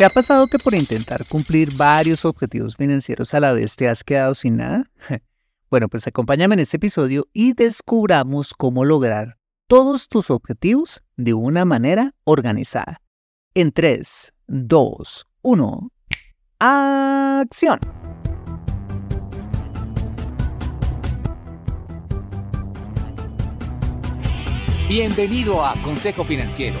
¿Te ha pasado que por intentar cumplir varios objetivos financieros a la vez te has quedado sin nada? Bueno, pues acompáñame en este episodio y descubramos cómo lograr todos tus objetivos de una manera organizada. En 3, 2, 1, acción. Bienvenido a Consejo Financiero,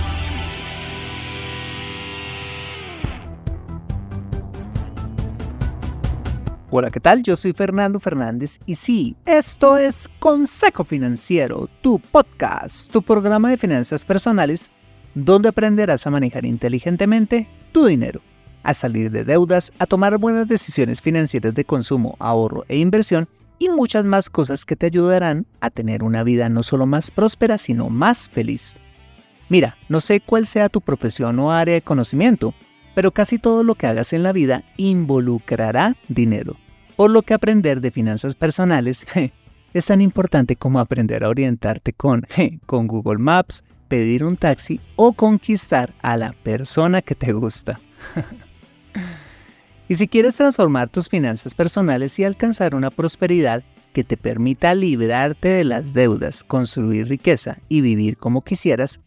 Hola, ¿qué tal? Yo soy Fernando Fernández y sí, esto es Consejo Financiero, tu podcast, tu programa de finanzas personales, donde aprenderás a manejar inteligentemente tu dinero, a salir de deudas, a tomar buenas decisiones financieras de consumo, ahorro e inversión y muchas más cosas que te ayudarán a tener una vida no solo más próspera, sino más feliz. Mira, no sé cuál sea tu profesión o área de conocimiento, pero casi todo lo que hagas en la vida involucrará dinero, por lo que aprender de finanzas personales es tan importante como aprender a orientarte con, con Google Maps, pedir un taxi o conquistar a la persona que te gusta. y si quieres transformar tus finanzas personales y alcanzar una prosperidad que te permita librarte de las deudas, construir riqueza y vivir como quisieras,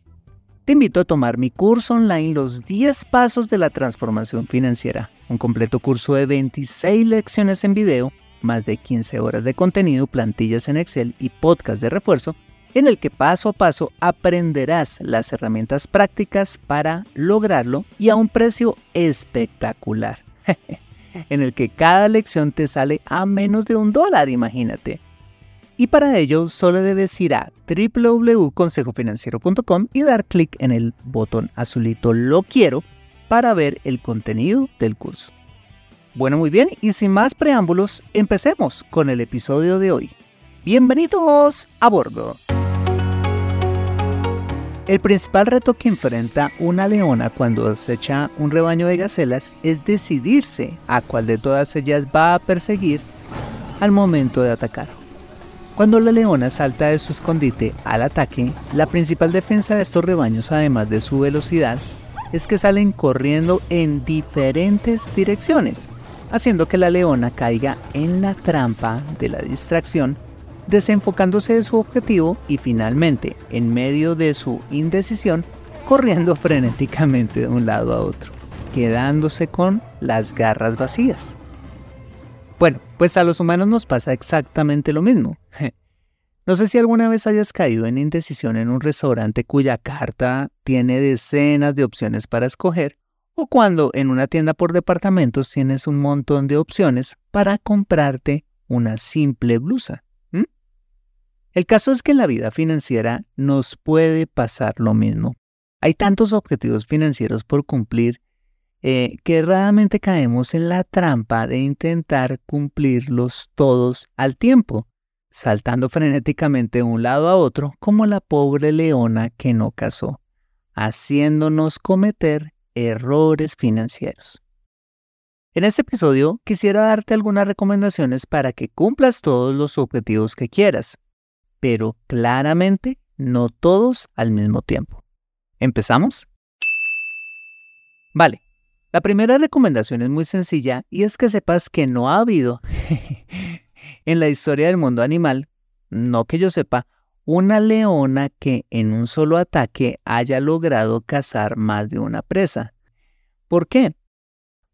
te invito a tomar mi curso online Los 10 Pasos de la Transformación Financiera, un completo curso de 26 lecciones en video, más de 15 horas de contenido, plantillas en Excel y podcast de refuerzo, en el que paso a paso aprenderás las herramientas prácticas para lograrlo y a un precio espectacular, en el que cada lección te sale a menos de un dólar, imagínate. Y para ello solo debes ir a www.consejofinanciero.com y dar clic en el botón azulito Lo quiero para ver el contenido del curso. Bueno, muy bien, y sin más preámbulos, empecemos con el episodio de hoy. Bienvenidos a bordo. El principal reto que enfrenta una leona cuando acecha un rebaño de gacelas es decidirse a cuál de todas ellas va a perseguir al momento de atacar. Cuando la leona salta de su escondite al ataque, la principal defensa de estos rebaños, además de su velocidad, es que salen corriendo en diferentes direcciones, haciendo que la leona caiga en la trampa de la distracción, desenfocándose de su objetivo y finalmente, en medio de su indecisión, corriendo frenéticamente de un lado a otro, quedándose con las garras vacías. Bueno, pues a los humanos nos pasa exactamente lo mismo. No sé si alguna vez hayas caído en indecisión en un restaurante cuya carta tiene decenas de opciones para escoger, o cuando en una tienda por departamentos tienes un montón de opciones para comprarte una simple blusa. El caso es que en la vida financiera nos puede pasar lo mismo. Hay tantos objetivos financieros por cumplir eh, que raramente caemos en la trampa de intentar cumplirlos todos al tiempo, saltando frenéticamente de un lado a otro como la pobre leona que no cazó, haciéndonos cometer errores financieros. En este episodio quisiera darte algunas recomendaciones para que cumplas todos los objetivos que quieras, pero claramente no todos al mismo tiempo. ¿Empezamos? Vale, la primera recomendación es muy sencilla y es que sepas que no ha habido en la historia del mundo animal, no que yo sepa, una leona que en un solo ataque haya logrado cazar más de una presa. ¿Por qué?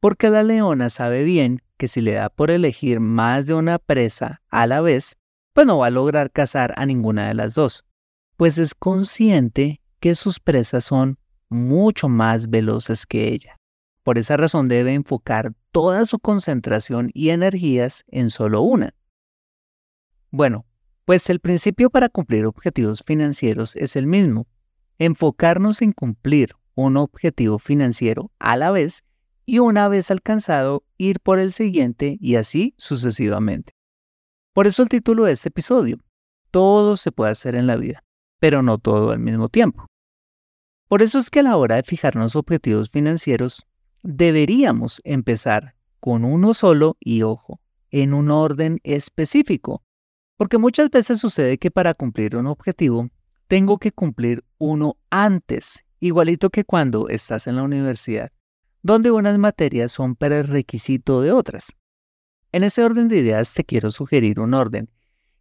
Porque la leona sabe bien que si le da por elegir más de una presa a la vez, pues no va a lograr cazar a ninguna de las dos, pues es consciente que sus presas son mucho más veloces que ella. Por esa razón debe enfocar toda su concentración y energías en solo una. Bueno, pues el principio para cumplir objetivos financieros es el mismo, enfocarnos en cumplir un objetivo financiero a la vez y una vez alcanzado ir por el siguiente y así sucesivamente. Por eso el título de este episodio, todo se puede hacer en la vida, pero no todo al mismo tiempo. Por eso es que a la hora de fijarnos objetivos financieros, deberíamos empezar con uno solo y ojo, en un orden específico, porque muchas veces sucede que para cumplir un objetivo tengo que cumplir uno antes, igualito que cuando estás en la universidad, donde unas materias son prerequisito de otras. En ese orden de ideas te quiero sugerir un orden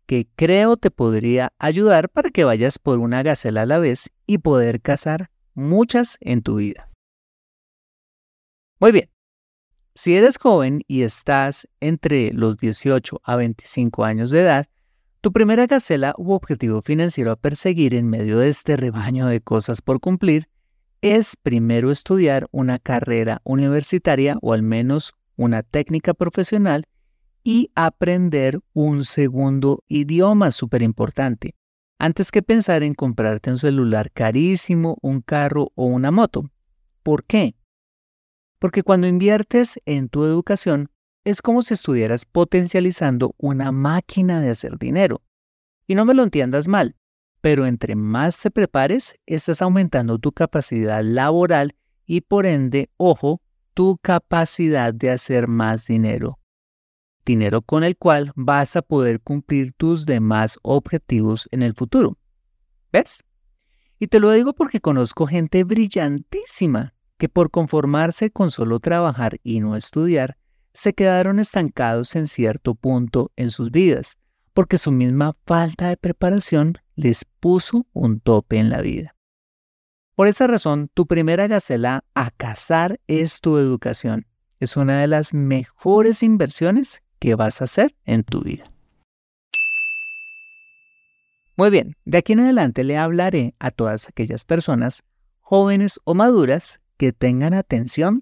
que creo te podría ayudar para que vayas por una gacela a la vez y poder cazar muchas en tu vida. Muy bien, si eres joven y estás entre los 18 a 25 años de edad, tu primera gacela u objetivo financiero a perseguir en medio de este rebaño de cosas por cumplir es primero estudiar una carrera universitaria o al menos una técnica profesional y aprender un segundo idioma súper importante, antes que pensar en comprarte un celular carísimo, un carro o una moto. ¿Por qué? Porque cuando inviertes en tu educación, es como si estuvieras potencializando una máquina de hacer dinero. Y no me lo entiendas mal, pero entre más te prepares, estás aumentando tu capacidad laboral y por ende, ojo, tu capacidad de hacer más dinero dinero con el cual vas a poder cumplir tus demás objetivos en el futuro. ¿Ves? Y te lo digo porque conozco gente brillantísima que por conformarse con solo trabajar y no estudiar, se quedaron estancados en cierto punto en sus vidas, porque su misma falta de preparación les puso un tope en la vida. Por esa razón, tu primera gacela a cazar es tu educación. Es una de las mejores inversiones que vas a hacer en tu vida. Muy bien, de aquí en adelante le hablaré a todas aquellas personas, jóvenes o maduras, que tengan atención,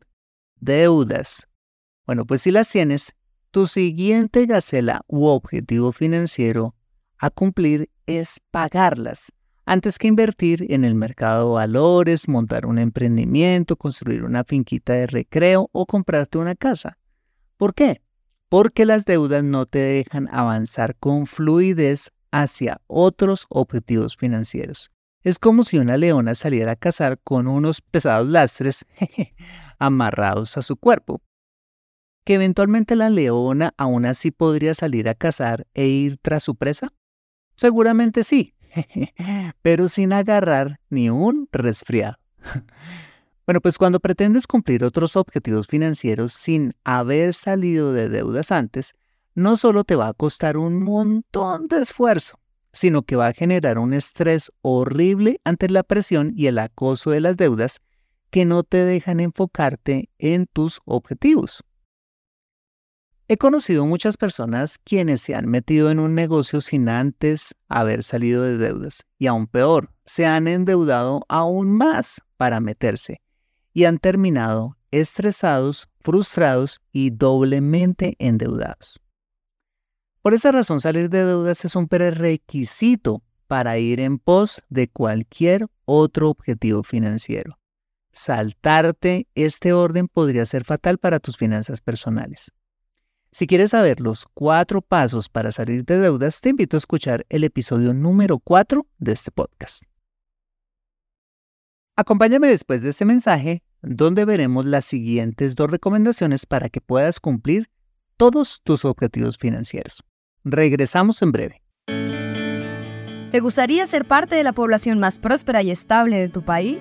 deudas. Bueno, pues si las tienes, tu siguiente gacela u objetivo financiero a cumplir es pagarlas antes que invertir en el mercado de valores, montar un emprendimiento, construir una finquita de recreo o comprarte una casa. ¿Por qué? porque las deudas no te dejan avanzar con fluidez hacia otros objetivos financieros. Es como si una leona saliera a cazar con unos pesados lastres amarrados a su cuerpo. ¿Que eventualmente la leona aún así podría salir a cazar e ir tras su presa? Seguramente sí, pero sin agarrar ni un resfriado. Bueno, pues cuando pretendes cumplir otros objetivos financieros sin haber salido de deudas antes, no solo te va a costar un montón de esfuerzo, sino que va a generar un estrés horrible ante la presión y el acoso de las deudas que no te dejan enfocarte en tus objetivos. He conocido muchas personas quienes se han metido en un negocio sin antes haber salido de deudas y aún peor, se han endeudado aún más para meterse y han terminado estresados, frustrados y doblemente endeudados. Por esa razón, salir de deudas es un prerequisito para ir en pos de cualquier otro objetivo financiero. Saltarte este orden podría ser fatal para tus finanzas personales. Si quieres saber los cuatro pasos para salir de deudas, te invito a escuchar el episodio número 4 de este podcast. Acompáñame después de este mensaje donde veremos las siguientes dos recomendaciones para que puedas cumplir todos tus objetivos financieros. Regresamos en breve. ¿Te gustaría ser parte de la población más próspera y estable de tu país?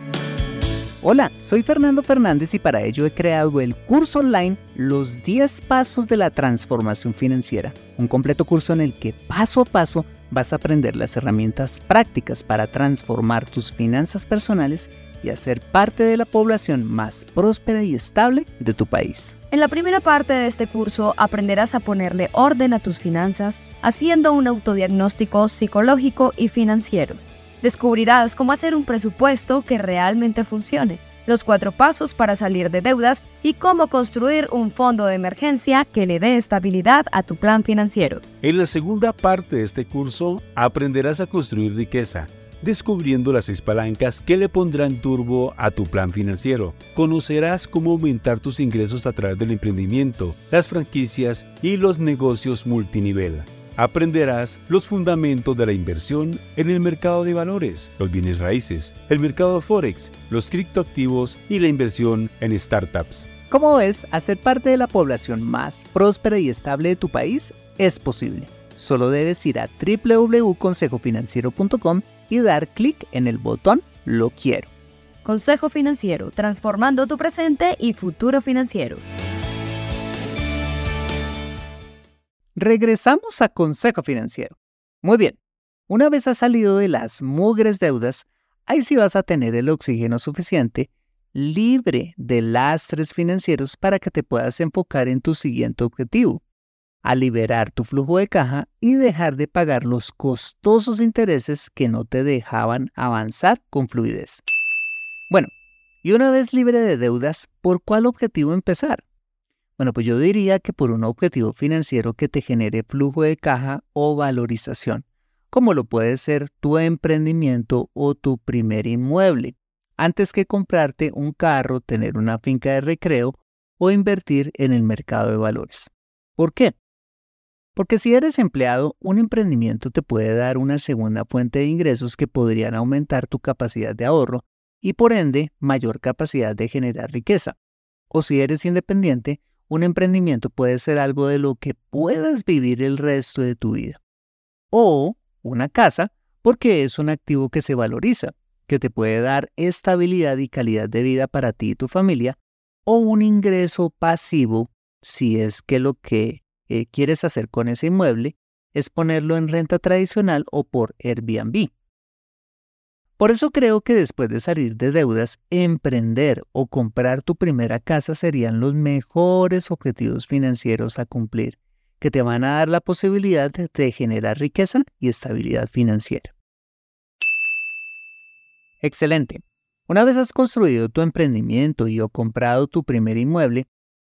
Hola, soy Fernando Fernández y para ello he creado el curso online Los 10 Pasos de la Transformación Financiera, un completo curso en el que paso a paso vas a aprender las herramientas prácticas para transformar tus finanzas personales y hacer parte de la población más próspera y estable de tu país. En la primera parte de este curso aprenderás a ponerle orden a tus finanzas haciendo un autodiagnóstico psicológico y financiero. Descubrirás cómo hacer un presupuesto que realmente funcione, los cuatro pasos para salir de deudas y cómo construir un fondo de emergencia que le dé estabilidad a tu plan financiero. En la segunda parte de este curso aprenderás a construir riqueza descubriendo las seis palancas que le pondrán turbo a tu plan financiero. Conocerás cómo aumentar tus ingresos a través del emprendimiento, las franquicias y los negocios multinivel. Aprenderás los fundamentos de la inversión en el mercado de valores, los bienes raíces, el mercado de forex, los criptoactivos y la inversión en startups. Como ves, hacer parte de la población más próspera y estable de tu país es posible. Solo debes ir a www.consejofinanciero.com y dar clic en el botón Lo quiero. Consejo Financiero, transformando tu presente y futuro financiero. Regresamos a Consejo Financiero. Muy bien, una vez has salido de las mugres deudas, ahí sí vas a tener el oxígeno suficiente, libre de lastres financieros para que te puedas enfocar en tu siguiente objetivo, a liberar tu flujo de caja y dejar de pagar los costosos intereses que no te dejaban avanzar con fluidez. Bueno, y una vez libre de deudas, ¿por cuál objetivo empezar? Bueno, pues yo diría que por un objetivo financiero que te genere flujo de caja o valorización, como lo puede ser tu emprendimiento o tu primer inmueble, antes que comprarte un carro, tener una finca de recreo o invertir en el mercado de valores. ¿Por qué? Porque si eres empleado, un emprendimiento te puede dar una segunda fuente de ingresos que podrían aumentar tu capacidad de ahorro y por ende mayor capacidad de generar riqueza. O si eres independiente, un emprendimiento puede ser algo de lo que puedas vivir el resto de tu vida. O una casa, porque es un activo que se valoriza, que te puede dar estabilidad y calidad de vida para ti y tu familia, o un ingreso pasivo si es que lo que eh, quieres hacer con ese inmueble es ponerlo en renta tradicional o por Airbnb. Por eso creo que después de salir de deudas, emprender o comprar tu primera casa serían los mejores objetivos financieros a cumplir, que te van a dar la posibilidad de generar riqueza y estabilidad financiera. Excelente. Una vez has construido tu emprendimiento y o comprado tu primer inmueble,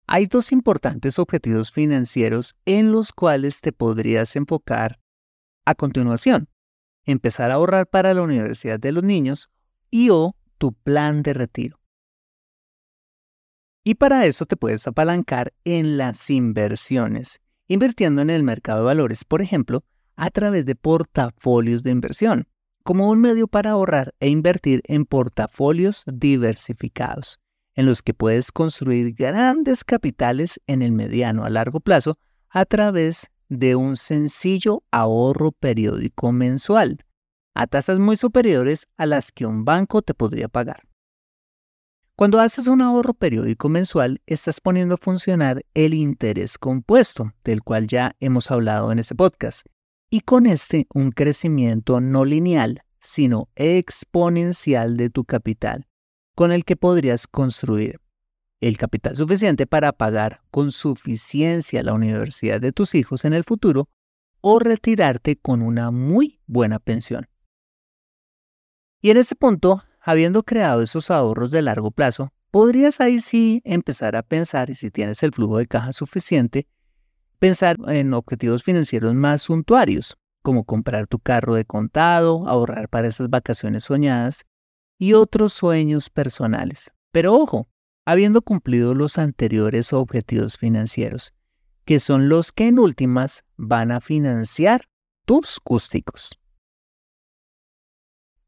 hay dos importantes objetivos financieros en los cuales te podrías enfocar a continuación. Empezar a ahorrar para la universidad de los niños y o tu plan de retiro. Y para eso te puedes apalancar en las inversiones, invirtiendo en el mercado de valores, por ejemplo, a través de portafolios de inversión, como un medio para ahorrar e invertir en portafolios diversificados en los que puedes construir grandes capitales en el mediano a largo plazo a través de un sencillo ahorro periódico mensual, a tasas muy superiores a las que un banco te podría pagar. Cuando haces un ahorro periódico mensual, estás poniendo a funcionar el interés compuesto, del cual ya hemos hablado en este podcast, y con este un crecimiento no lineal, sino exponencial de tu capital, con el que podrías construir el capital suficiente para pagar con suficiencia la universidad de tus hijos en el futuro o retirarte con una muy buena pensión. Y en este punto, habiendo creado esos ahorros de largo plazo, podrías ahí sí empezar a pensar, y si tienes el flujo de caja suficiente, pensar en objetivos financieros más suntuarios, como comprar tu carro de contado, ahorrar para esas vacaciones soñadas y otros sueños personales. Pero ojo, habiendo cumplido los anteriores objetivos financieros, que son los que en últimas van a financiar tus cústicos.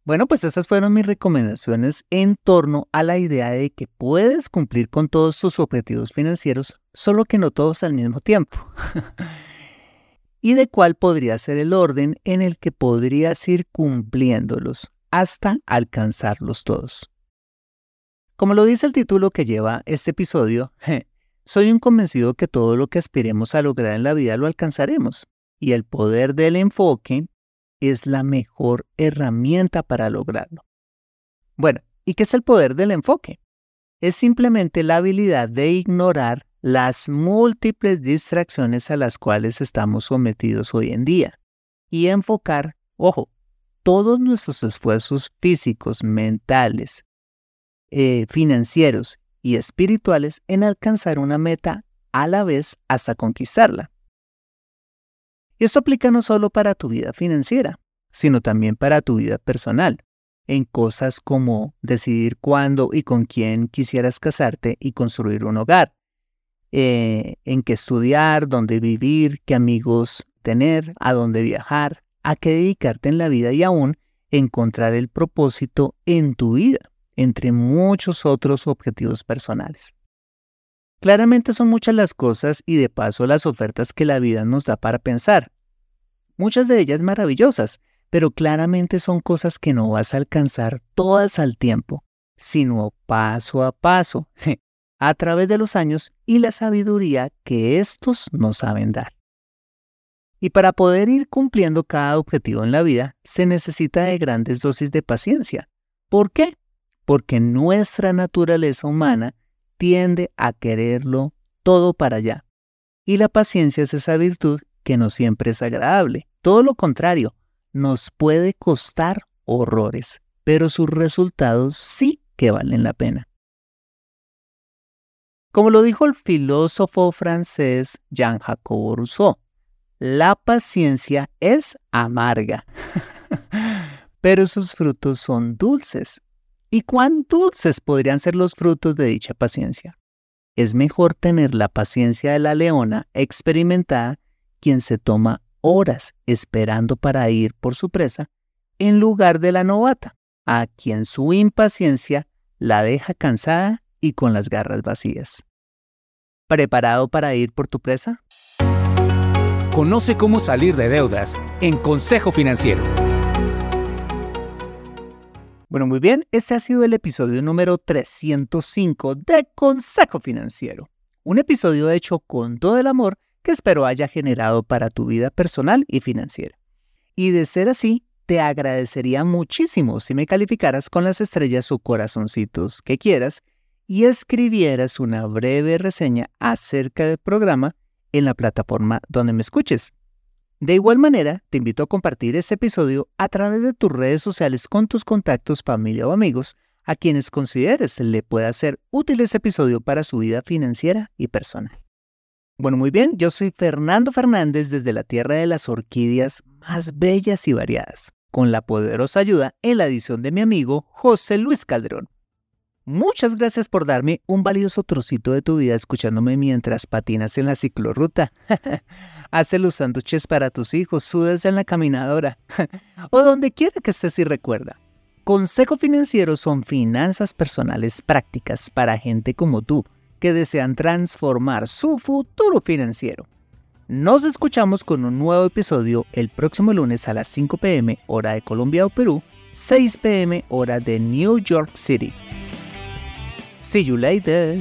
Bueno, pues esas fueron mis recomendaciones en torno a la idea de que puedes cumplir con todos tus objetivos financieros, solo que no todos al mismo tiempo. y de cuál podría ser el orden en el que podrías ir cumpliéndolos hasta alcanzarlos todos. Como lo dice el título que lleva este episodio, soy un convencido que todo lo que aspiremos a lograr en la vida lo alcanzaremos, y el poder del enfoque es la mejor herramienta para lograrlo. Bueno, ¿y qué es el poder del enfoque? Es simplemente la habilidad de ignorar las múltiples distracciones a las cuales estamos sometidos hoy en día y enfocar, ojo, todos nuestros esfuerzos físicos, mentales, eh, financieros y espirituales en alcanzar una meta a la vez hasta conquistarla. Y esto aplica no solo para tu vida financiera, sino también para tu vida personal, en cosas como decidir cuándo y con quién quisieras casarte y construir un hogar, eh, en qué estudiar, dónde vivir, qué amigos tener, a dónde viajar, a qué dedicarte en la vida y aún encontrar el propósito en tu vida, entre muchos otros objetivos personales. Claramente son muchas las cosas y de paso las ofertas que la vida nos da para pensar. Muchas de ellas maravillosas, pero claramente son cosas que no vas a alcanzar todas al tiempo, sino paso a paso, a través de los años y la sabiduría que estos nos saben dar. Y para poder ir cumpliendo cada objetivo en la vida, se necesita de grandes dosis de paciencia. ¿Por qué? Porque nuestra naturaleza humana tiende a quererlo todo para allá. Y la paciencia es esa virtud que no siempre es agradable. Todo lo contrario, nos puede costar horrores, pero sus resultados sí que valen la pena. Como lo dijo el filósofo francés Jean-Jacques Rousseau, la paciencia es amarga, pero sus frutos son dulces. ¿Y cuán dulces podrían ser los frutos de dicha paciencia? Es mejor tener la paciencia de la leona experimentada, quien se toma horas esperando para ir por su presa, en lugar de la novata, a quien su impaciencia la deja cansada y con las garras vacías. ¿Preparado para ir por tu presa? Conoce cómo salir de deudas en Consejo Financiero. Bueno, muy bien, este ha sido el episodio número 305 de Consejo Financiero. Un episodio hecho con todo el amor que espero haya generado para tu vida personal y financiera. Y de ser así, te agradecería muchísimo si me calificaras con las estrellas o corazoncitos que quieras y escribieras una breve reseña acerca del programa en la plataforma donde me escuches. De igual manera, te invito a compartir este episodio a través de tus redes sociales con tus contactos, familia o amigos a quienes consideres le pueda ser útil este episodio para su vida financiera y personal. Bueno, muy bien, yo soy Fernando Fernández desde la Tierra de las Orquídeas más bellas y variadas, con la poderosa ayuda en la edición de mi amigo José Luis Calderón. Muchas gracias por darme un valioso trocito de tu vida escuchándome mientras patinas en la ciclorruta. Hace los sándwiches para tus hijos, sudas en la caminadora o donde quiera que estés y recuerda. Consejo Financiero son finanzas personales prácticas para gente como tú que desean transformar su futuro financiero. Nos escuchamos con un nuevo episodio el próximo lunes a las 5 pm hora de Colombia o Perú, 6 pm hora de New York City. See you later.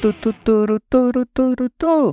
Tu, tu, tu, tu, tu, tu, tu.